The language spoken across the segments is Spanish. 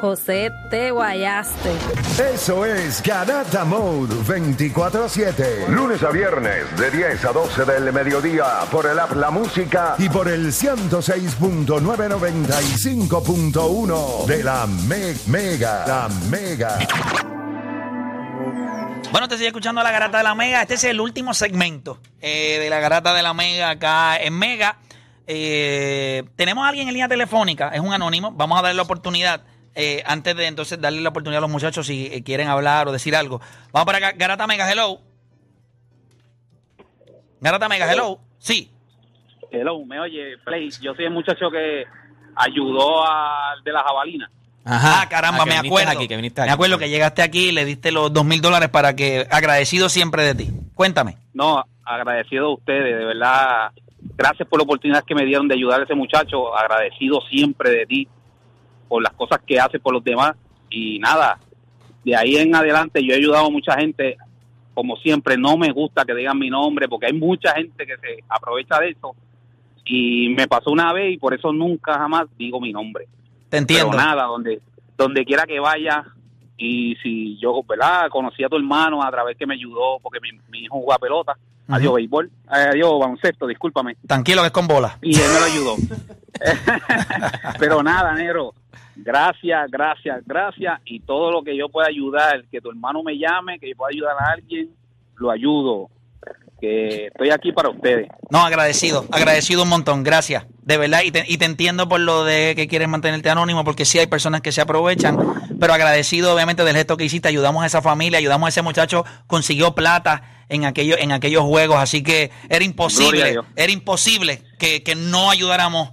José, te guayaste. Eso es Garata Mode 24-7. Lunes a viernes de 10 a 12 del mediodía por el app La Música Y por el 106.995.1 de la Me- Mega. La Mega. Bueno, te sigue escuchando la garata de la Mega. Este es el último segmento eh, de la garata de la Mega acá en Mega. Eh, tenemos a alguien en línea telefónica, es un anónimo. Vamos a darle la oportunidad. eh, antes de entonces darle la oportunidad a los muchachos si eh, quieren hablar o decir algo. Vamos para acá. Garata Mega, hello. Garata Mega, hello. Sí. Hello, me oye, Play. Yo soy el muchacho que ayudó al de la jabalina. Ah, caramba, Ah, que me acuerdo. aquí, que viniste me acuerdo que llegaste aquí y le diste los dos mil dólares para que. Agradecido siempre de ti. Cuéntame. No, agradecido a ustedes, de verdad. Gracias por la oportunidad que me dieron de ayudar a ese muchacho. Agradecido siempre de ti por las cosas que haces por los demás. Y nada, de ahí en adelante yo he ayudado a mucha gente. Como siempre, no me gusta que digan mi nombre porque hay mucha gente que se aprovecha de eso. Y me pasó una vez y por eso nunca jamás digo mi nombre. Te entiendo. Pero nada, donde, donde quiera que vaya, y si yo, ¿verdad? Conocí a tu hermano a través que me ayudó, porque mi, mi hijo juega pelota, adiós béisbol, adiós baloncesto, discúlpame, Tranquilo que es con bola. y él me lo ayudó. Pero nada, negro, gracias, gracias, gracias, y todo lo que yo pueda ayudar, que tu hermano me llame, que yo pueda ayudar a alguien, lo ayudo, que estoy aquí para ustedes. No, agradecido, agradecido un montón, gracias. De verdad, y te, y te entiendo por lo de que quieres mantenerte anónimo, porque sí hay personas que se aprovechan, pero agradecido obviamente del gesto que hiciste, ayudamos a esa familia, ayudamos a ese muchacho, consiguió plata en aquellos, en aquellos juegos, así que era imposible, era imposible que, que no ayudáramos,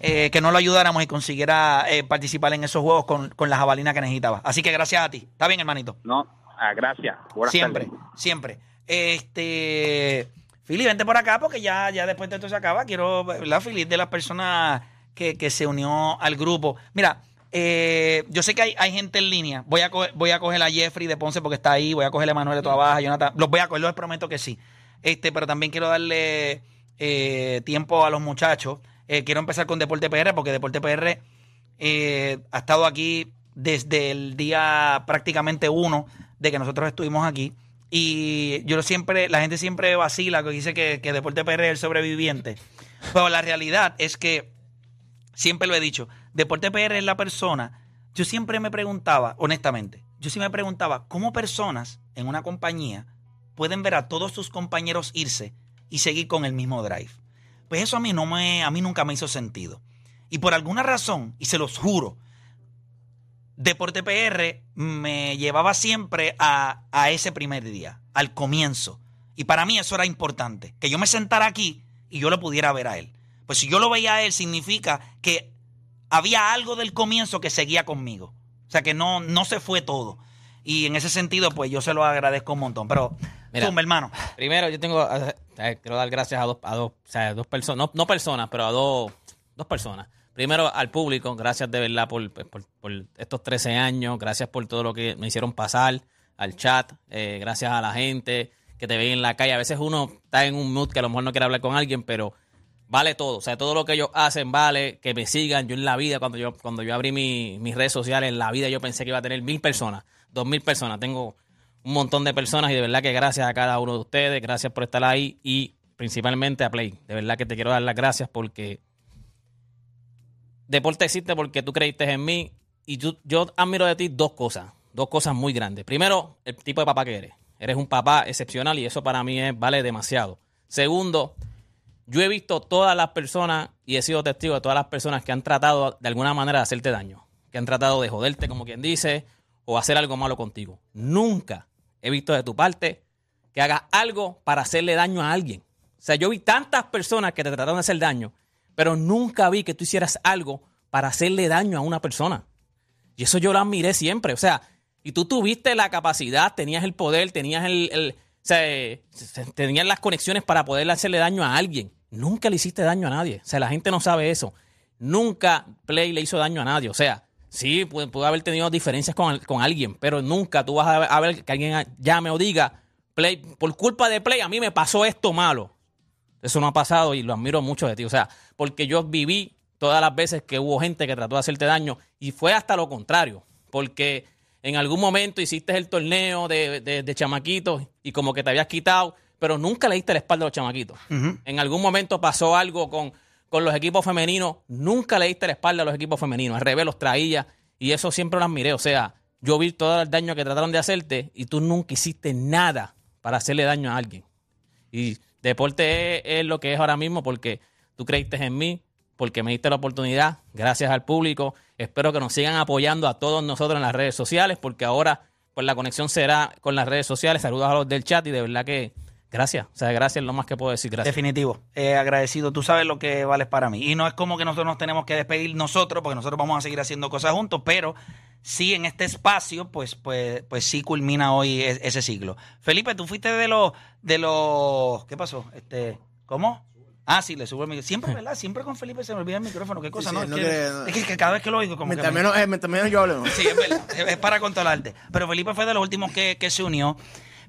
eh, que no lo ayudáramos y consiguiera eh, participar en esos juegos con, con la jabalina que necesitaba. Así que gracias a ti. Está bien, hermanito. No, ah, gracias. Buenas Siempre, tardes. siempre. Este, Fili, vente por acá porque ya, ya después de esto se acaba. Quiero, ¿verdad, Fili? De las personas que, que se unió al grupo. Mira, eh, yo sé que hay, hay gente en línea. Voy a, coger, voy a coger a Jeffrey de Ponce porque está ahí. Voy a coger a Manuel de Toda Baja, Jonathan. Los voy a coger, les prometo que sí. Este, pero también quiero darle eh, tiempo a los muchachos. Eh, quiero empezar con Deporte PR porque Deporte PR eh, ha estado aquí desde el día prácticamente uno de que nosotros estuvimos aquí. Y yo siempre, la gente siempre vacila, que dice que, que Deporte PR es el sobreviviente. Pero la realidad es que, siempre lo he dicho, Deporte PR es la persona. Yo siempre me preguntaba, honestamente, yo sí me preguntaba, ¿cómo personas en una compañía pueden ver a todos sus compañeros irse y seguir con el mismo drive? Pues eso a mí no me, a mí nunca me hizo sentido. Y por alguna razón, y se los juro, Deporte PR me llevaba siempre a, a ese primer día, al comienzo. Y para mí eso era importante, que yo me sentara aquí y yo lo pudiera ver a él. Pues si yo lo veía a él, significa que había algo del comienzo que seguía conmigo. O sea, que no, no se fue todo. Y en ese sentido, pues yo se lo agradezco un montón. Pero, Mira. tú, mi hermano. Primero, yo tengo. eh, quiero dar gracias a dos, a dos, o sea, dos personas, no, no personas, pero a dos, dos personas. Primero al público, gracias de verdad por, pues, por- por estos 13 años, gracias por todo lo que me hicieron pasar, al chat, eh, gracias a la gente que te ve en la calle. A veces uno está en un mood que a lo mejor no quiere hablar con alguien, pero vale todo. O sea, todo lo que ellos hacen vale, que me sigan. Yo en la vida, cuando yo, cuando yo abrí mi- mis redes sociales, en la vida yo pensé que iba a tener mil personas, dos mil personas. Tengo un montón de personas y de verdad que gracias a cada uno de ustedes, gracias por estar ahí y principalmente a Play. De verdad que te quiero dar las gracias porque deporte existe porque tú creíste en mí y tú- yo admiro de ti dos cosas, dos cosas muy grandes. Primero, el tipo de papá que eres. Eres un papá excepcional y eso para mí es, vale demasiado. Segundo, yo he visto todas las personas y he sido testigo de todas las personas que han tratado de alguna manera de hacerte daño, que han tratado de joderte, como quien dice, o hacer algo malo contigo. Nunca he visto de tu parte que hagas algo para hacerle daño a alguien. O sea, yo vi tantas personas que te trataron de hacer daño, pero nunca vi que tú hicieras algo para hacerle daño a una persona. Y eso yo lo admiré siempre. O sea, y tú tuviste la capacidad, tenías el poder, tenías el, o sea, eh, tenías las conexiones para poder hacerle daño a alguien. Nunca le hiciste daño a nadie. O sea, la gente no sabe eso. Nunca Play le hizo daño a nadie. O sea, sí, puede haber tenido diferencias con, con alguien, pero nunca tú vas a ver, a ver que alguien llame o diga, Play, por culpa de Play, a mí me pasó esto malo. Eso no ha pasado y lo admiro mucho de ti. O sea, porque yo viví todas las veces que hubo gente que trató de hacerte daño y fue hasta lo contrario. Porque en algún momento hiciste el torneo de, de, de chamaquitos y como que te habías quitado, pero nunca le diste la espalda a los chamaquitos. En algún momento pasó algo con, con los equipos femeninos, nunca le diste la espalda a los equipos femeninos. Al revés, los traía y eso siempre lo admiré. O sea, yo vi todo el daño que trataron de hacerte y tú nunca hiciste nada para hacerle daño a alguien. Y deporte es, es lo que es ahora mismo porque tú creíste en mí, porque me diste la oportunidad, gracias al público. Espero que nos sigan apoyando a todos nosotros en las redes sociales, porque ahora pues la conexión será con las redes sociales. Saludos a los del chat y de verdad que gracias. O sea, gracias es lo más que puedo decir. Gracias. Definitivo. Eh, agradecido. Tú sabes lo que vales para mí. Y no es como que nosotros nos tenemos que despedir nosotros, porque nosotros vamos a seguir haciendo cosas juntos, pero sí en este espacio, pues, pues, pues sí culmina hoy e- ese ciclo. Felipe, tú fuiste de los, de los, ¿qué pasó? Este, ¿cómo? Ah, sí, le subo el micrófono. Siempre, ¿verdad? Siempre con Felipe se me olvida el micrófono. ¿Qué cosa? sí, no, es, no que, quiere- es que- que cada vez que lo oigo, como Mientras que me- menos, eh, mientras menos yo hable, ¿no? Sí, es verdad. Es es para controlarte. Pero Felipe fue de los últimos que, que se unió.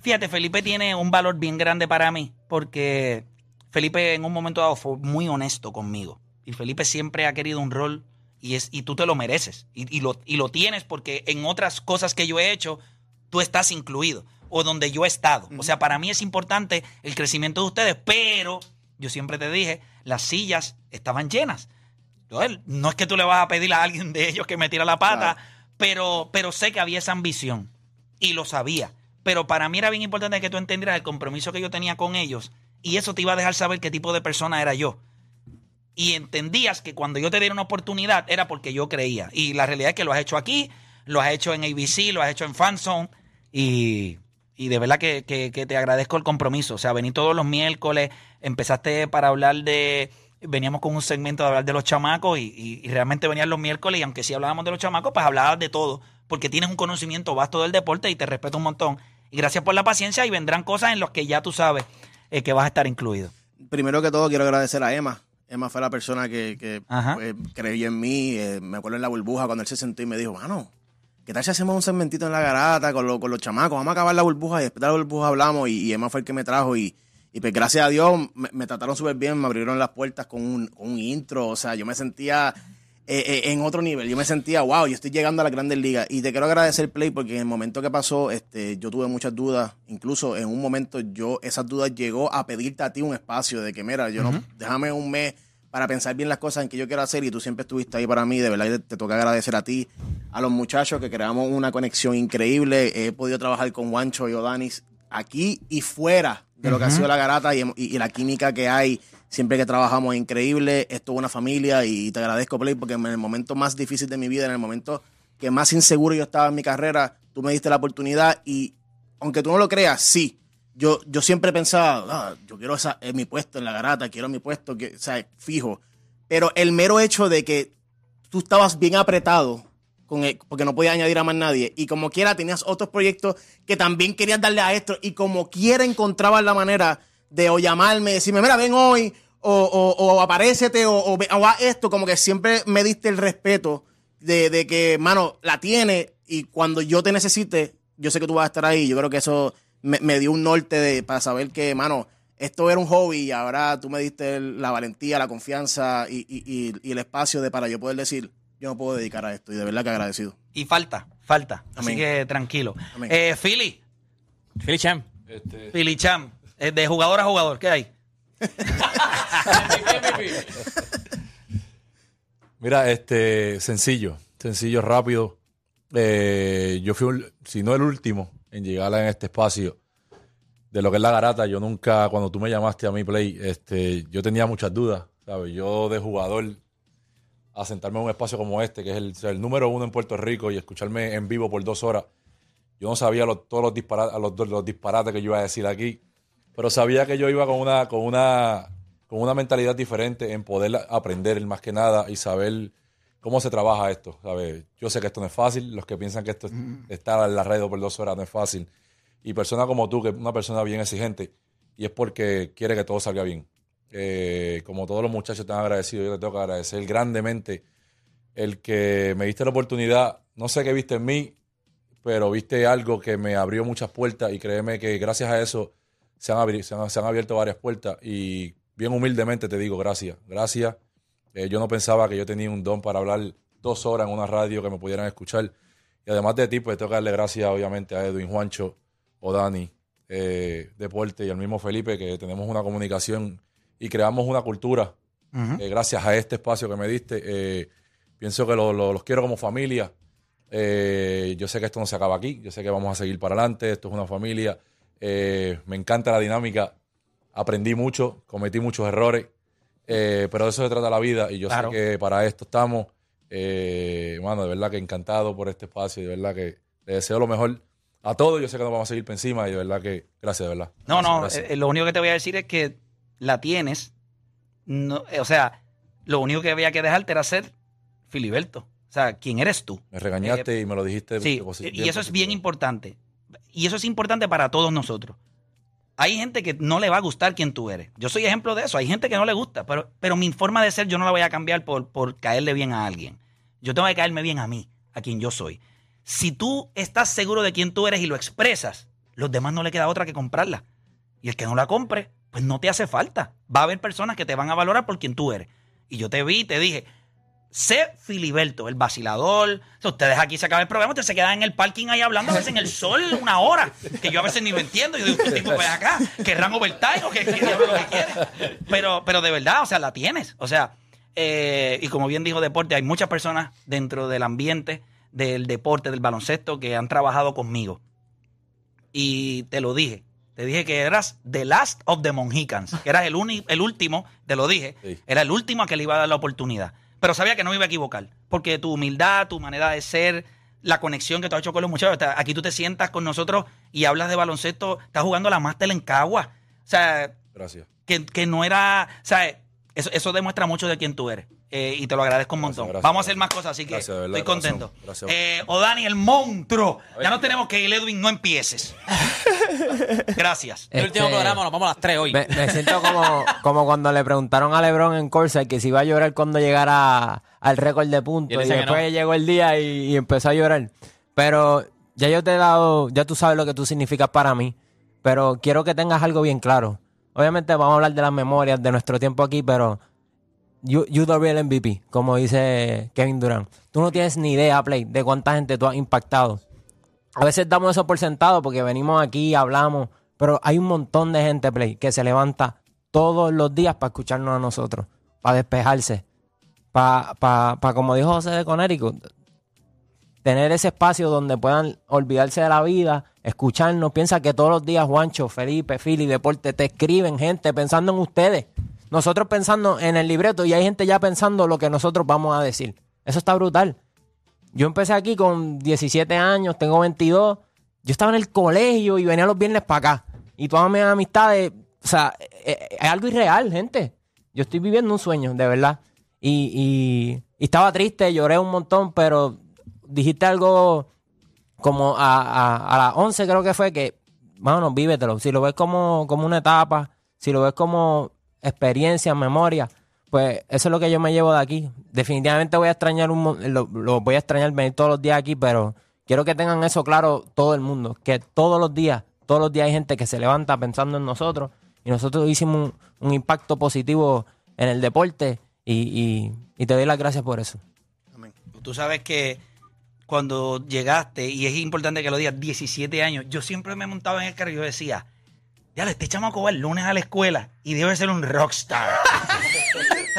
Fíjate, Felipe tiene un valor bien grande para mí porque Felipe en un momento dado fue muy honesto conmigo. Y Felipe siempre ha querido un rol y, es, y tú te lo mereces. Y, y lo, y lo tienes porque en otras cosas que yo he hecho, tú estás incluido. O donde yo he estado. O sea, para mí es importante el crecimiento de ustedes, pero yo siempre te dije, las sillas estaban llenas. No es que tú le vas a pedir a alguien de ellos que me tira la pata, pero, pero sé que había esa ambición y lo sabía. Pero para mí era bien importante que tú entendieras el compromiso que yo tenía con ellos y eso te iba a dejar saber qué tipo de persona era yo. Y entendías que cuando yo te diera una oportunidad era porque yo creía. Y la realidad es que lo has hecho aquí, lo has hecho en ABC, lo has hecho en Fanzone y, y de verdad que, que- te agradezco el compromiso. O sea, vení todos los miércoles, empezaste para hablar de... Veníamos con un segmento de hablar de los chamacos y, y- y realmente venían los miércoles y aunque sí hablábamos de los chamacos, pues hablabas de todo porque tienes un conocimiento vasto del deporte y te respeto un montón. Y gracias por la paciencia y vendrán cosas en las que ya tú sabes eh, que vas a estar incluido. Primero que todo quiero agradecer a Emma. Emma fue la persona que, que pues, creyó en mí. eh, me acuerdo en la burbuja cuando él se sentó y me dijo, mano, ¿qué tal si hacemos un segmentito en la garata con, lo- con los chamacos? Vamos a acabar la burbuja y después de la burbuja hablamos. Y, y Emma fue el que me trajo y, y pues gracias a Dios me, me trataron súper bien, me abrieron las puertas con un, con un intro. O sea, yo me sentía eh, eh, en otro nivel. Yo me sentía, wow, yo estoy llegando a las grandes ligas. Y te quiero agradecer, Play, porque en el momento que pasó, este, yo tuve muchas dudas. Incluso en un momento yo, esas dudas llegó a pedirte a ti un espacio de que, mira, yo no, déjame un mes para pensar bien las cosas en que yo quiero hacer y tú siempre estuviste ahí para mí. De verdad, te, te toca agradecer a ti, a los muchachos que creamos una conexión increíble. He podido trabajar con Juancho y Odanis aquí y fuera de lo que ha sido la garata y, y la química que hay siempre que trabajamos increíble. Esto es una familia y te agradezco, Play, porque en el momento más difícil de mi vida, en el momento que más inseguro yo estaba en mi carrera, tú me diste la oportunidad y aunque tú no lo creas, sí. Yo, yo siempre pensaba, "Ah, yo quiero esa, eh, mi puesto en la garata, quiero mi puesto, que, o sea, fijo. Pero el mero hecho de que tú estabas bien apretado, con el- porque no podías añadir a más nadie, y como quiera tenías otros proyectos que también querías darle a esto, y como quiera encontrabas la manera de o llamarme, decirme, mira, ven hoy, o, o, o aparécete, o, o, ve- o haz esto, como que siempre me diste el respeto de, de que, mano, la tiene, y cuando yo te necesite, yo sé que tú vas a estar ahí. Yo creo que eso me, me dio un norte de, para saber que, mano, esto era un hobby y ahora tú me diste la valentía, la confianza y, y- y- y el espacio de para yo poder decir, yo me puedo dedicar a esto. Y de verdad que agradecido. Y falta, falta. Así que tranquilo. Amén. Eh, Philly, Philly Champ. Philly Cham, eh, de jugador a jugador, ¿qué hay? Mira, este, sencillo, sencillo, rápido. Eh, yo fui, si no el último en llegar en este espacio de lo que es la garata. Yo nunca, cuando tú me llamaste a mi play, este, yo tenía muchas dudas, ¿sabes? Yo de jugador a sentarme en un espacio como este, que es el, número uno en Puerto Rico, y escucharme en vivo por dos horas, yo no sabía todos los disparates, los disparates que yo iba a decir aquí, pero sabía que yo iba con una, con una, con una mentalidad diferente en poder aprender más que nada y saber cómo se trabaja esto, ¿sabes? Yo sé que esto no es fácil, los que piensan que esto es- estar en la red por dos horas no es fácil. Y personas como tú, que es una persona bien exigente, y es porque quiere que todo salga bien. Eh, como todos los muchachos te han agradecido, yo te tengo que agradecer grandemente el que me diste la oportunidad, no sé qué viste en mí, pero viste algo que me abrió muchas puertas y créeme que gracias a eso se han, se han- se han abierto varias puertas y bien humildemente te digo gracias, gracias. Eh, yo no pensaba que yo tenía un don para hablar dos horas en una radio que me pudieran escuchar. Y además de ti, pues tengo que darle gracias obviamente a Edwin, Juancho o Dani, eh, Deporte y al mismo Felipe, que tenemos una comunicación y creamos una cultura eh, gracias a este espacio que me diste. pienso que lo- lo- los quiero como familia. Yo sé que esto no se acaba aquí, yo sé que vamos a seguir para adelante, esto es una familia. Me encanta la dinámica, aprendí mucho, cometí muchos errores, eh, pero de eso se trata la vida y yo Claro. sé que para esto estamos. Eh, mano, de verdad que encantado por este espacio de verdad que le deseo lo mejor a todos. Yo sé que nos vamos a seguir por encima y de verdad que gracias, de verdad. No, Gracias, no, gracias. eh, lo único que te voy a decir es que la tienes. No, eh, o sea, lo único que había que dejarte era ser Filiberto. O sea, ¿quién eres tú? me regañaste y me lo dijiste. eh, Sí, y eso es bien importante. Y eso es importante para todos nosotros. Hay gente que no le va a gustar quien tú eres. Yo soy ejemplo de eso. Hay gente que no le gusta, pero, pero mi forma de ser yo no la voy a cambiar por, por caerle bien a alguien. Yo tengo que caerme bien a mí, a quien yo soy. Si tú estás seguro de quién tú eres y lo expresas, los demás no le queda otra que comprarla. Y el que no la compre, pues no te hace falta. Va a haber personas que te van a valorar por quien tú eres. Y yo te vi y te dije, sé Filiberto, el vacilador. Ustedes aquí se acaba el programa, ustedes se quedan en el parking ahí hablando a veces en el sol una hora, que yo a veces ni me entiendo. Yo digo, este tipo ven acá, querrán overtime o que que diablo lo que quieren. Pero, pero de verdad, o sea, la tienes. O sea, eh, y como bien dijo Deporte, hay muchas personas dentro del ambiente del deporte, del baloncesto, que han trabajado conmigo. Y te lo dije. Te dije que eras the last of the Mohicans, que eras el, el último, te lo dije, Sí. era el último a que le iba a dar la oportunidad. Pero sabía que no me iba a equivocar, porque tu humildad, tu manera de ser, la conexión que tú has hecho con los muchachos, aquí tú te sientas con nosotros y hablas de baloncesto, estás jugando la máster en Cagua. O sea, Gracias. que, que no era, o sea, eso, eso demuestra mucho de quién tú eres. Eh, y te lo agradezco un montón. gracias, Vamos a hacer más cosas, así que Gracias, verdad, estoy contento. Eh, Odani, el monstruo. Ya no tenemos que ir, Edwin, no empieces. Gracias. El último Este, programa nos vamos a las 3 hoy. Me, me siento como, como cuando le preguntaron a LeBron en Corsa que si iba a llorar cuando llegara al récord de puntos. Y, después no. llegó el día y, y empezó a llorar. Pero ya yo te he dado, ya tú sabes lo que tú significas para mí. Pero quiero que tengas algo bien claro. Obviamente vamos a hablar de las memorias de nuestro tiempo aquí, pero you, you the real MVP, como dice Kevin Durant. Tú no tienes ni idea, Play, de cuánta gente tú has impactado. A veces damos eso por sentado porque venimos aquí, hablamos, pero hay un montón de gente, Play, que se levanta todos los días para escucharnos a nosotros, para despejarse, para, para, para, como dijo José de Conérico, tener ese espacio donde puedan olvidarse de la vida, escucharnos. Piensa que todos los días Juancho, Felipe, Fili, Deporte te escriben gente pensando en ustedes. Nosotros pensando en el libreto y hay gente ya pensando lo que nosotros vamos a decir. Eso está brutal. Yo empecé aquí con 17 años, tengo 22. Yo estaba en el colegio y venía los viernes para acá. Y todas mis amistades, o sea, es, es algo irreal, gente. Yo estoy viviendo un sueño, de verdad. Y, y- estaba triste, lloré un montón, pero dijiste algo como a, a, a las 11 creo que fue que, mano, vívetelo. Si lo ves como, como una etapa, si lo ves como experiencia, memoria, pues eso es lo que yo me llevo de aquí. Definitivamente voy a extrañar un, mo- lo, lo voy a extrañar venir todos los días aquí, pero quiero que tengan eso claro todo el mundo, que todos los días, todos los días hay gente que se levanta pensando en nosotros y nosotros hicimos un, un impacto positivo en el deporte y, y- y te doy las gracias por eso. Tú sabes que cuando llegaste, y es importante que lo digas, 17 años, yo siempre me montaba en el carro y yo decía, ya este chamaco va el lunes a la escuela y debe ser un rockstar.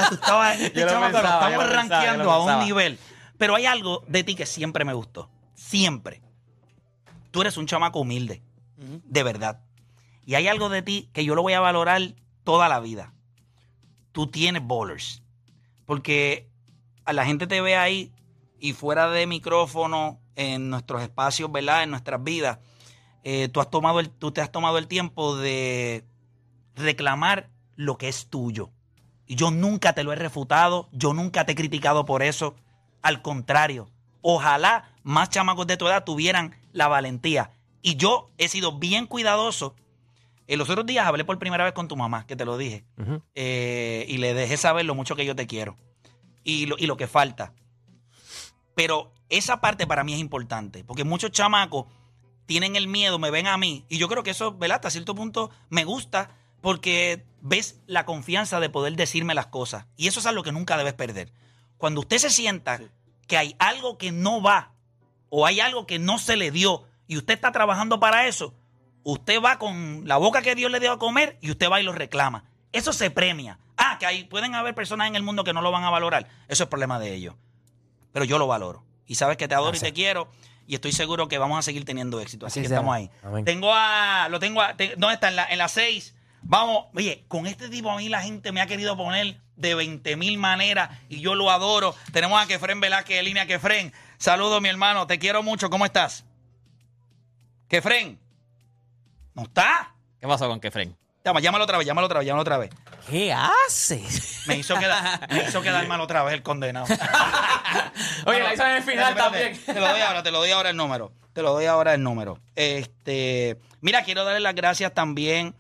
Tú estabas, este lo chamaco pensaba, estamos pensaba, rankeando a un pensaba. nivel. Pero hay algo de ti que siempre me gustó. Siempre. Tú eres un chamaco humilde. De verdad. Y hay algo de ti que yo lo voy a valorar toda la vida. Tú tienes bowlers. Porque a la gente te ve ahí y fuera de micrófono, en nuestros espacios, ¿verdad? En nuestras vidas, eh, tú, has tomado el, tú te has tomado el tiempo de reclamar lo que es tuyo. Y yo nunca te lo he refutado, yo nunca te he criticado por eso. Al contrario, ojalá más chamacos de tu edad tuvieran la valentía. Y yo he sido bien cuidadoso. En los otros días hablé por primera vez con tu mamá, que te lo dije. Eh, y le dejé saber lo mucho que yo te quiero. Y lo, y lo que falta. Pero esa parte para mí es importante. Porque muchos chamacos tienen el miedo, me ven a mí. Y yo creo que eso, ¿verdad? Hasta cierto punto me gusta porque ves la confianza de poder decirme las cosas. Y eso es algo que nunca debes perder. Cuando usted se sienta que hay algo que no va o hay algo que no se le dio y usted está trabajando para eso, usted va con la boca que Dios le dio a comer y usted va y lo reclama. Eso se premia. Ah, que hay, pueden haber personas en el mundo que no lo van a valorar. Eso es problema de ellos. Pero yo lo valoro. Y sabes que te adoro y te quiero. Y estoy seguro que vamos a seguir teniendo éxito. Así, Así que sea. estamos ahí. Amén. Tengo a. Lo tengo a. te- ¿Dónde está? En la, en la 6. Vamos. Oye, con este tipo a mí la gente me ha querido poner de 20 mil maneras y yo lo adoro. Tenemos a Kefren Velázquez de línea Kefren. Saludos, mi hermano. Te quiero mucho. ¿Cómo estás? Kefren. ¿No está? ¿Qué pasó con Kefren? Llama, llámalo otra vez, llámalo otra vez, llámalo otra vez. ¿Qué haces? Me hizo quedar, me hizo quedar mal otra vez el condenado. Oye, la hizo en el final Espérate, espérate. también. Te lo doy ahora, te lo doy ahora el número. Te lo doy ahora el número. Este, mira, quiero darle las gracias también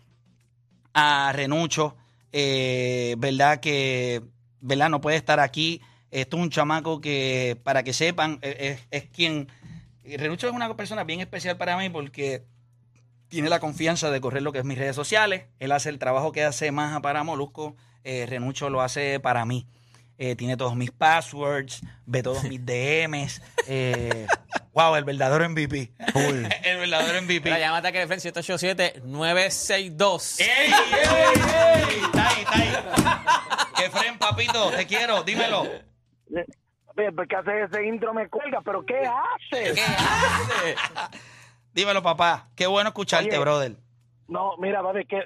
a Renucho, eh, verdad que, verdad, no puede estar aquí. Esto es un chamaco que, para que sepan, es, es quien. Renucho es una persona bien especial para mí porque tiene la confianza de correr lo que es mis redes sociales. Él hace el trabajo que hace Maja para Molusco. Eh, Renucho lo hace para mí. Eh, tiene todos mis passwords, ve todos mis DMs. Eh, wow, el verdadero MVP. el verdadero MVP. Mira, llámate a Kefren 787-962. ¡Ey, ey, ey! Está ahí, está ahí. Kefren, papito, te quiero, dímelo. ¿por qué haces ese intro? Me cuelga, pero ¿qué haces? ¿Qué haces? Dímelo, papá. Qué bueno escucharte, Oye. brother. No, mira, papi, es que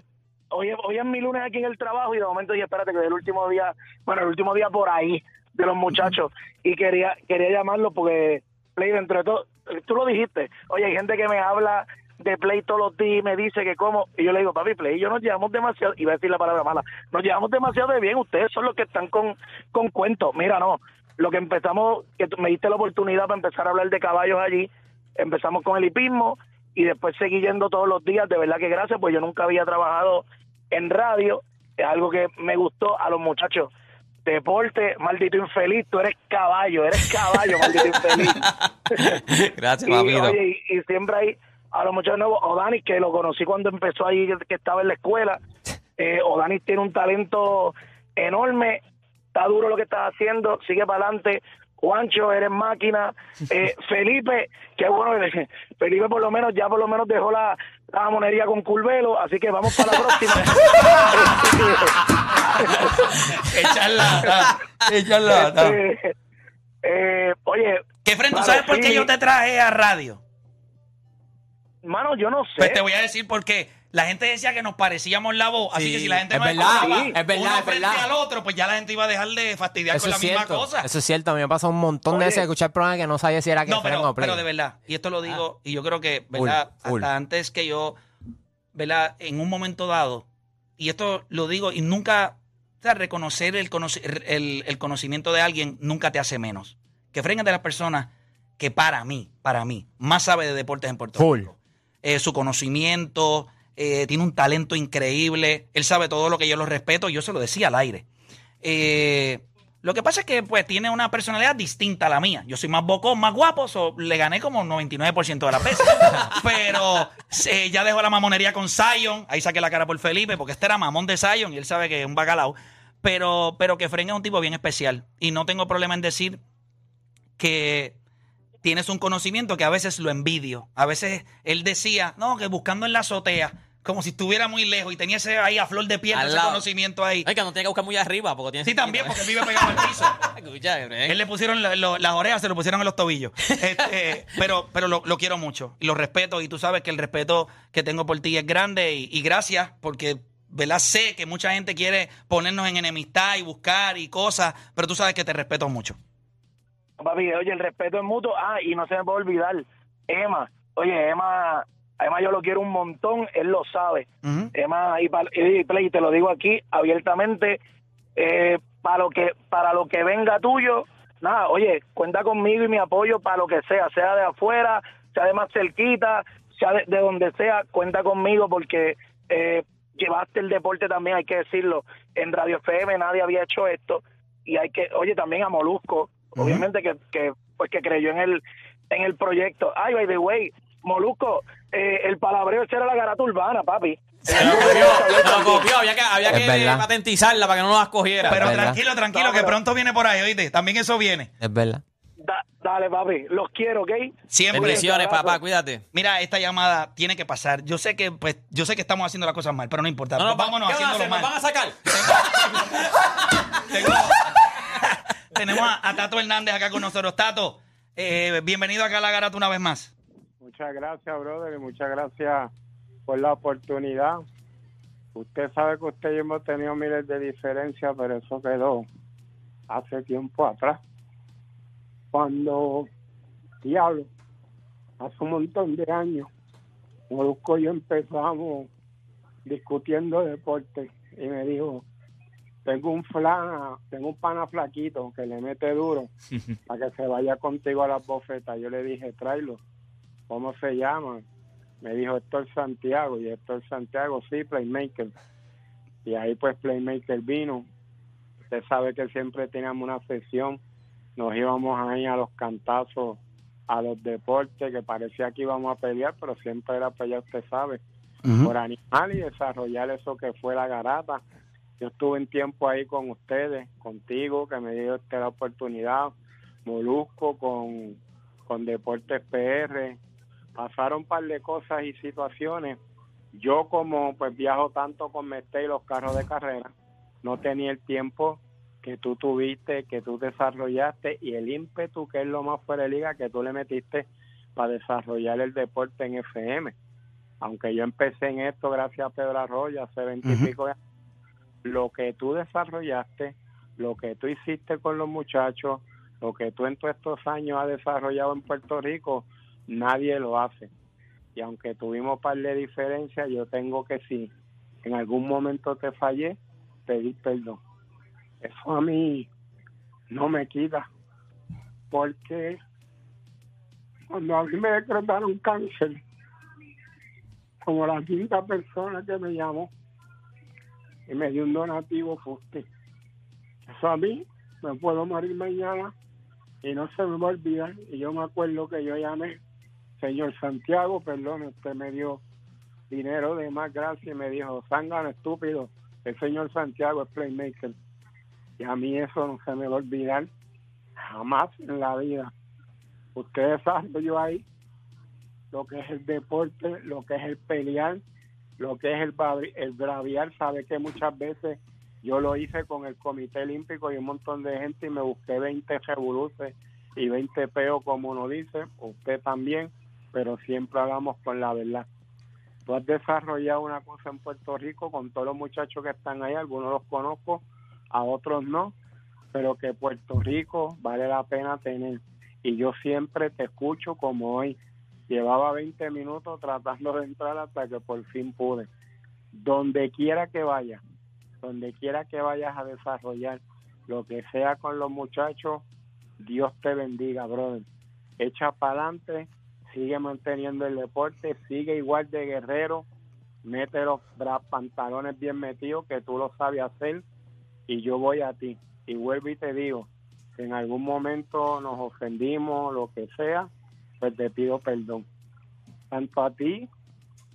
hoy, hoy es mi lunes aquí en el trabajo y de momento dije, espérate, que es el último día, bueno, el último día por ahí de los muchachos. Y quería quería llamarlo porque Play dentro de todo, tú lo dijiste, oye, hay gente que me habla de Play todos los días y me dice que como, y yo le digo, papi, Play yo nos llevamos demasiado, iba a decir la palabra mala, nos llevamos demasiado de bien, ustedes son los que están con, con cuentos, mira, no, lo que empezamos, que tú me diste la oportunidad para empezar a hablar de caballos allí, empezamos con el hipismo y después seguí yendo todos los días, de verdad que gracias, pues yo nunca había trabajado en radio, es algo que me gustó a los muchachos. Deporte, maldito infeliz, tú eres caballo, eres caballo, maldito infeliz. Gracias, y, oye, y, y siempre hay a los muchachos nuevos, Odanis, que lo conocí cuando empezó ahí, que- estaba en la escuela. Eh, Odanis tiene un talento enorme, está duro lo que está haciendo, sigue para adelante. Juancho, eres máquina. Eh, Felipe, qué bueno, Felipe por lo menos, ya por lo menos dejó la, la monería con Curvelo, así que vamos para la próxima. Echarla, echarla. Este, eh, oye, ¿tú claro, sabes por qué yo te traje a radio? mano, yo no sé. Pues te voy a decir por qué. La gente decía que nos parecíamos la voz, así Sí, que si la gente es no verdad, escuchaba sí, es verdad, uno es frente verdad. al otro, pues ya la gente iba a dejar de fastidiar Eso con la es misma cierto. cosa. Eso es cierto. A mí me pasó un montón Oye. de veces escuchar programas que no sabía si era que No, pero, o Play. pero de verdad, y esto lo digo, y yo creo que, ¿verdad? full. Hasta antes que yo, ¿verdad? En un momento dado, y esto lo digo, y nunca, o sea, reconocer el, conoci- el, el conocimiento de alguien nunca te hace menos. Que Fren de las personas que para mí, para mí, más sabe de deportes en Puerto Full. Rico. Eh, su conocimiento, eh, tiene un talento increíble, él sabe todo lo que yo lo respeto, yo se lo decía al aire. Eh, lo que pasa es que pues tiene una personalidad distinta a la mía. Yo soy más bocón, más guapo, so, le gané como 99% de las veces. Pero eh, ya dejó la mamonería con Zion, ahí saqué la cara por Felipe, porque este era mamón de Zion y él sabe que es un bacalao. Pero, pero que Fren es un tipo bien especial. Y no tengo problema en decir que tienes un conocimiento que a veces lo envidio. A veces él decía, no, que buscando en la azotea, como si estuviera muy lejos y tenía ese ahí a flor de piel, Al ese lado. conocimiento ahí. Ay, que no tiene que buscar muy arriba porque tiene Sí, también, porque vive pegado al piso. Escucha, Kefren. Él le pusieron lo- las orejas, se lo pusieron en los tobillos. Este, pero pero lo, lo quiero mucho y lo respeto. Y tú sabes que el respeto que tengo por ti es grande. Y, y gracias, porque ¿verdad? sé que mucha gente quiere ponernos en enemistad y buscar y cosas, pero tú sabes que te respeto mucho. Papi, oye, el respeto es mutuo. Ah, y no se me puede olvidar, Emma. Oye, Emma, Emma yo lo quiero un montón, él lo sabe. Emma, y, pa- y Play, te lo digo aquí abiertamente, eh, para lo que para lo que venga tuyo, nada, oye, cuenta conmigo y mi apoyo para lo que sea, sea de afuera, sea de más cerquita, sea de, de donde sea, cuenta conmigo porque eh, llevaste el deporte también, hay que decirlo, en Radio FM nadie había hecho esto y hay que, oye, también a Molusco, obviamente que, que, pues que creyó en el, en el proyecto. Ay, by the way, Molusco, eh, el palabreo ese era la garata urbana, papi. Se lo copió, se lo copió, había que, había Es que verdad. patentizarla para que no las cogiera. Pero tranquilo, tranquilo, No, que pero- pronto viene por ahí, oíste. También eso viene. Es verdad. Da- dale, papi, los quiero, ¿ok? Siempre. Bendiciones, papá, cuídate. Mira, esta llamada tiene que pasar. Yo sé que, pues, yo sé que estamos haciendo las cosas mal, pero no importa. No, no, Vámonos ¿qué van a haciéndolo hacer? mal. ¿Nos van a sacar? Tengo- tenemos a, a Tato Hernández acá con nosotros. Tato, eh, bienvenido acá a la garata una vez más. Muchas gracias, brother, y muchas gracias por la oportunidad. Usted sabe que usted y yo hemos tenido miles de diferencias, pero eso quedó hace tiempo atrás. Cuando, diablo, hace un montón de años, Molusco y yo empezamos discutiendo deporte y me dijo, tengo un flana, tengo un pana flaquito que le mete duro para que se vaya contigo a las bofetas. Yo le dije, tráelo. ¿Cómo se llama? Me dijo Héctor Santiago y Héctor Santiago, sí, Playmaker. Y ahí pues Playmaker vino. Usted sabe que siempre teníamos una sesión, nos íbamos ahí a los cantazos, a los deportes, que parecía que íbamos a pelear, pero siempre era pelear, usted sabe, por animal y desarrollar eso que fue la garata. Yo estuve un tiempo ahí con ustedes, contigo, que me dio usted la oportunidad, Molusco con, con Deportes PR. Pasaron un par de cosas y situaciones. Yo como pues viajo tanto con Mete y los carros de carrera, no tenía el tiempo que tú tuviste, que tú desarrollaste y el ímpetu que es lo más fuera de liga que tú le metiste para desarrollar el deporte en FM. Aunque yo empecé en esto gracias a Pedro Arroyo hace veintipico años, lo que tú desarrollaste, lo que tú hiciste con los muchachos, lo que tú en todos estos años has desarrollado en Puerto Rico, nadie lo hace. Y aunque tuvimos par de diferencias, yo tengo que si en algún momento te fallé, pedir perdón. Eso a mí no me quita, porque cuando a mí me decretaron cáncer, como la quinta persona que me llamó y me dio un donativo fue usted. Eso a mí me puedo morir mañana y no se me va a olvidar. Y yo me acuerdo que yo llamé, señor Santiago, perdón, usted me dio dinero de más gracia y me dijo, zángano estúpido, el señor Santiago es playmaker. Y a mí eso no se me va a olvidar jamás en la vida. Ustedes saben yo ahí lo que es el deporte, lo que es el pelear, lo que es el, el braviar. Sabe que muchas veces yo lo hice con el Comité Olímpico y un montón de gente y me busqué 20 revoluces y 20 peos, como uno dice, usted también, pero siempre hablamos con la verdad. Tú has desarrollado una cosa en Puerto Rico con todos los muchachos que están ahí, algunos los conozco, a otros no, pero que Puerto Rico vale la pena tener. Y yo siempre te escucho como hoy. Llevaba 20 minutos tratando de entrar hasta que por fin pude. Donde quiera que vayas, donde quiera que vayas a desarrollar lo que sea con los muchachos, Dios te bendiga, brother. Echa para adelante, sigue manteniendo el deporte, sigue igual de guerrero, mete los pantalones bien metidos, que tú lo sabes hacer, y yo voy a ti. Y vuelvo y te digo, si en algún momento nos ofendimos, lo que sea, pues te pido perdón. Tanto a ti,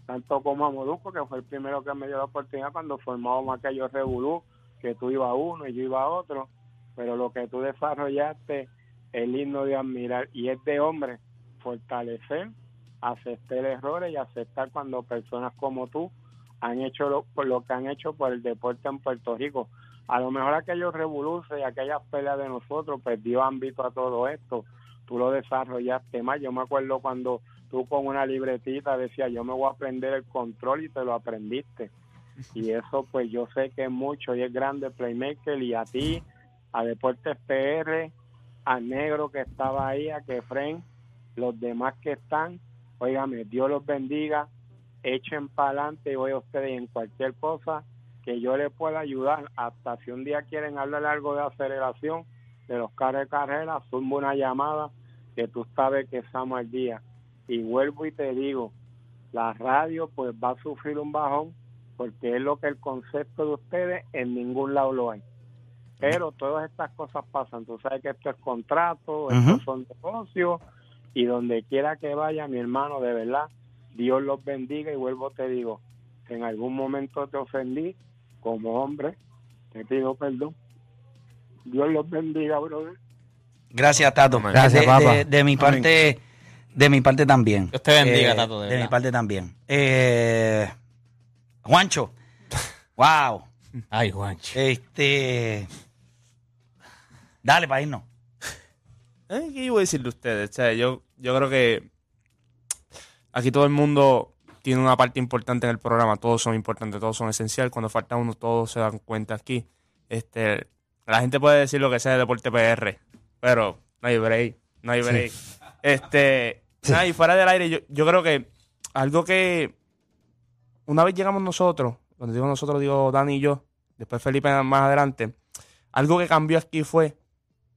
tanto como a Molusco, que fue el primero que me dio la oportunidad cuando formábamos aquellos revolú, que tú ibas uno y yo iba otro, pero lo que tú desarrollaste es lindo de admirar y es de hombre fortalecer, aceptar errores y aceptar cuando personas como tú han hecho lo, lo que han hecho por el deporte en Puerto Rico. A lo mejor aquellos revoluces y aquellas peleas de nosotros pues ámbito a todo esto. Tú lo desarrollaste más. Yo me acuerdo cuando tú con una libretita decías yo me voy a aprender el control y te lo aprendiste. Y eso pues yo sé que es mucho y es grande Playmaker y a ti, a Deportes PR, a Negro que estaba ahí, a Kefren, los demás que están, óigame, Dios los bendiga, echen para adelante y voy a ustedes en cualquier cosa que yo les pueda ayudar, hasta si un día quieren hablar algo de aceleración, de los carros de carrera, zumba una llamada que tú sabes que estamos al día. Y vuelvo y te digo, la radio pues va a sufrir un bajón porque es lo que el concepto de ustedes en ningún lado lo hay. Pero todas estas cosas pasan. Tú sabes que esto es contrato, estos son negocios y donde quiera que vaya, mi hermano, de verdad, Dios los bendiga y vuelvo te digo, en algún momento te ofendí como hombre, te pido perdón. Dios los bendiga, brother. Gracias, Tato. Gracias, de, papá. de- de mi parte, de mi parte también. Dios te bendiga, Eh, Tato, de De, mi parte también. Eh, Juancho. wow. Ay, Juancho. Este. Dale para irnos. Eh, ¿Qué iba a decir de ustedes? O sea, yo, yo creo que aquí todo el mundo tiene una parte importante en el programa. Todos son importantes, todos son esenciales. Cuando falta uno, todos se dan cuenta aquí. Este, la gente puede decir lo que sea de Deporte PR, pero no hay break. No hay break. Este, nada, y fuera del aire, yo, yo creo que algo que una vez llegamos nosotros, cuando digo nosotros, digo Dani y yo, después Felipe más adelante, algo que cambió aquí fue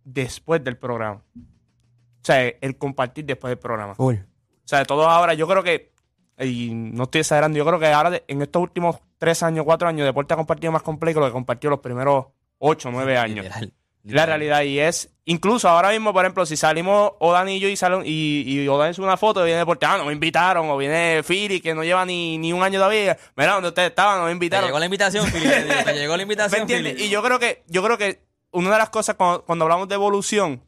después del programa. O sea, el compartir después del programa. Full. O sea, todos ahora, yo creo que, y no estoy exagerando, yo creo que ahora en estos últimos tres años, cuatro años, Deporte ha compartido más completo que lo que compartió los primeros ocho, nueve años. Literal. La realidad, y es, incluso ahora mismo, por ejemplo, si salimos Odan y yo y, salen, y, y Odan sube una foto, viene Deporte, ah, no me invitaron, o viene Philly, que no lleva ni, ni un año todavía, mira, donde ustedes estaban, no me Te invitaron. llegó la invitación, Fili. te Te llegó la ¿Me invitación, entiendes? Fili. Y yo creo que, yo creo que una de las cosas cuando, hablamos de evolución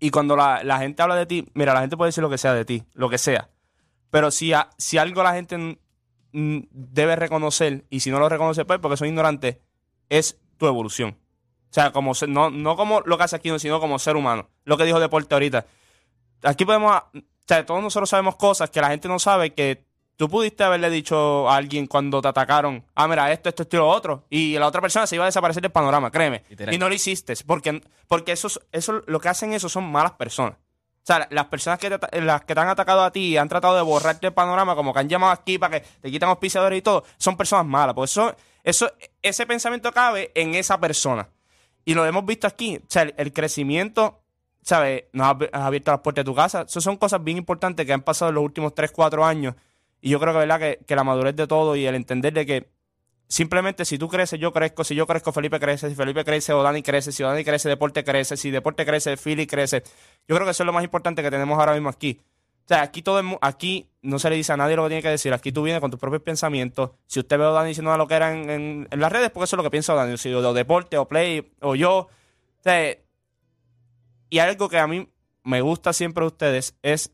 y cuando la, la gente habla de ti, mira, la gente puede decir lo que sea de ti, lo que sea. Pero si, si algo la gente debe reconocer, y si no lo reconoce, pues porque son ignorantes, es tu evolución. O sea, como no, no como lo que hace aquí, sino como ser humano. Lo que dijo Deporte ahorita. Aquí podemos, o sea, todos nosotros sabemos cosas que la gente no sabe que tú pudiste haberle dicho a alguien cuando te atacaron, ah, mira, esto, esto, esto y lo otro, y la otra persona se iba a desaparecer del panorama, créeme. Literal. Y no lo hiciste, porque, porque eso, eso, lo que hacen eso son malas personas. O sea, las personas que te, las que te han atacado a ti y han tratado de borrarte el panorama, como que han llamado aquí para que te quitan auspiciadores y todo, son personas malas. Porque eso, eso, ese pensamiento cabe en esa persona. Y lo hemos visto aquí. O sea, el, el crecimiento, ¿sabes? Nos has abierto las puertas de tu casa. Esas son cosas bien importantes que han pasado en los últimos 3, 4 años. Y yo creo que, ¿verdad? Que, que la madurez de todo y el entender de que simplemente si tú creces, yo crezco. Si yo crezco, Felipe crece. Si Felipe crece, o Dani crece. Si Dani crece, Deporte crece. Si Deporte crece, Philly crece. Yo creo que eso es lo más importante que tenemos ahora mismo aquí. O sea, aquí todo el aquí no se le dice a nadie lo que tiene que decir. Aquí tú vienes con tus propios pensamientos. Si usted ve a Dani diciendo lo que era en, en- en las redes, porque eso es lo que piensa Dani. Si o deporte, o play, o yo. O sea, y algo que a mí me gusta siempre de ustedes es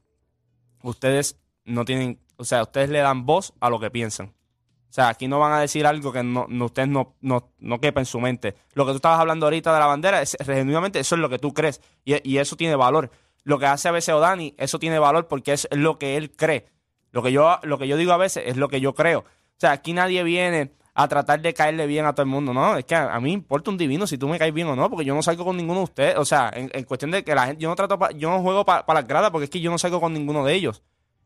ustedes no tienen, o sea, ustedes le dan voz a lo que piensan. O sea, aquí no van a decir algo que no, no- ustedes no, no, no quepa en su mente. Lo que tú estabas hablando ahorita de la bandera, es, eso es lo que tú crees. Y, y eso tiene valor. Lo que hace a veces Odani, eso tiene valor porque es lo que él cree. Lo que yo, lo que yo digo a veces es lo que yo creo. O sea, aquí nadie viene a tratar de caerle bien a todo el mundo. No, es que a, mí importa un divino si tú me caes bien o no, porque yo no salgo con ninguno de ustedes. O sea, en, cuestión de que la gente, yo no trato, pa- yo no juego para las gradas porque es que yo no salgo con ninguno de ellos.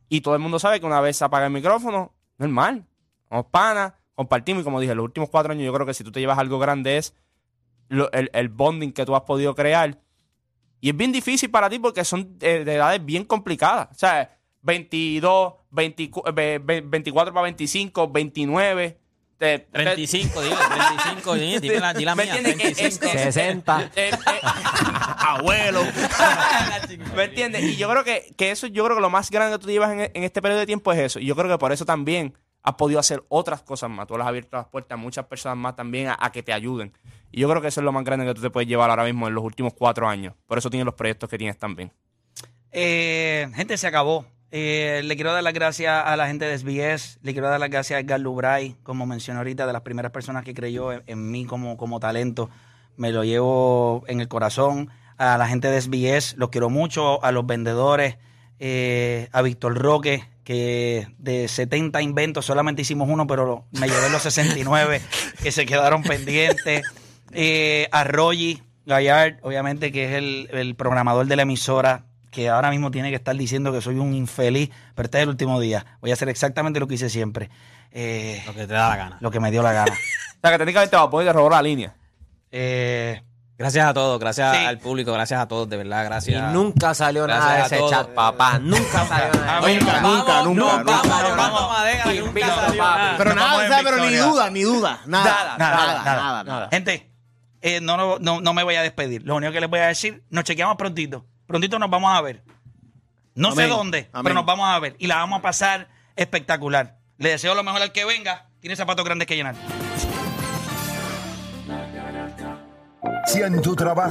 Y todo el mundo sabe que una vez se apaga el micrófono, normal. Somos panas, compartimos. Y como dije, los últimos cuatro años yo creo que si tú te llevas algo grande es el, el bonding que tú has podido crear. Y es bien difícil para ti porque son de, de edades bien complicadas. O sea, 22, 24, 24 para 25, 29. Te- te- 35, dile, 35, di, dime la, di la ¿Me mía, entiendes? Es- 35. es- 60. eh, eh, abuelo. ¿Me entiendes? Y yo creo que, que eso, yo creo que lo más grande que tú llevas en, en este periodo de tiempo es eso. Y yo creo que por eso también has podido hacer otras cosas más. Tú le has abierto las puertas a muchas personas más también a, a que te ayuden. Y yo creo que eso es lo más grande que tú te puedes llevar ahora mismo en los últimos cuatro años. Por eso tienes los proyectos que tienes también. Eh, gente, se acabó. Eh, le quiero dar las gracias a la gente de SBS. Le quiero dar las gracias a Edgar Lubray, como mencioné ahorita, de las primeras personas que creyó en, en mí como, como talento. Me lo llevo en el corazón. A la gente de SBS, los quiero mucho. A los vendedores, eh, a Víctor Roque, que de 70 inventos solamente hicimos uno, pero me llevé los 69 que se quedaron pendientes. Eh, a Rogi Gallard, obviamente, que es el, el programador de la emisora, que ahora mismo tiene que estar diciendo que soy un infeliz, pero este es el último día. Voy a hacer exactamente lo que hice siempre. Eh, Lo que te da la gana. lo que me dio la gana. O sea, que técnicamente va a poder robó la línea. Eh, Gracias a todos, gracias Sí. al público, gracias a todos, de verdad, Y gracias. nunca salió nada de ese todos. chat, papá. Nunca salió nada. Nunca, nunca, nunca, Nunca, nunca. vamos, Vamos. vamos, madera, que nunca Invicto, salió papi. nada. Pero nada, pero ni duda, ni duda. Nada, Nada, nada, nada. nada. Gente, eh, no, no, no, no me voy a despedir. Lo único que les voy a decir, nos chequeamos prontito. Prontito nos vamos a ver. No sé dónde, Amén. pero nos vamos a ver. Y la vamos a pasar espectacular. Le deseo lo mejor al que venga. Tiene zapatos grandes que llenar. Si en tu trabajo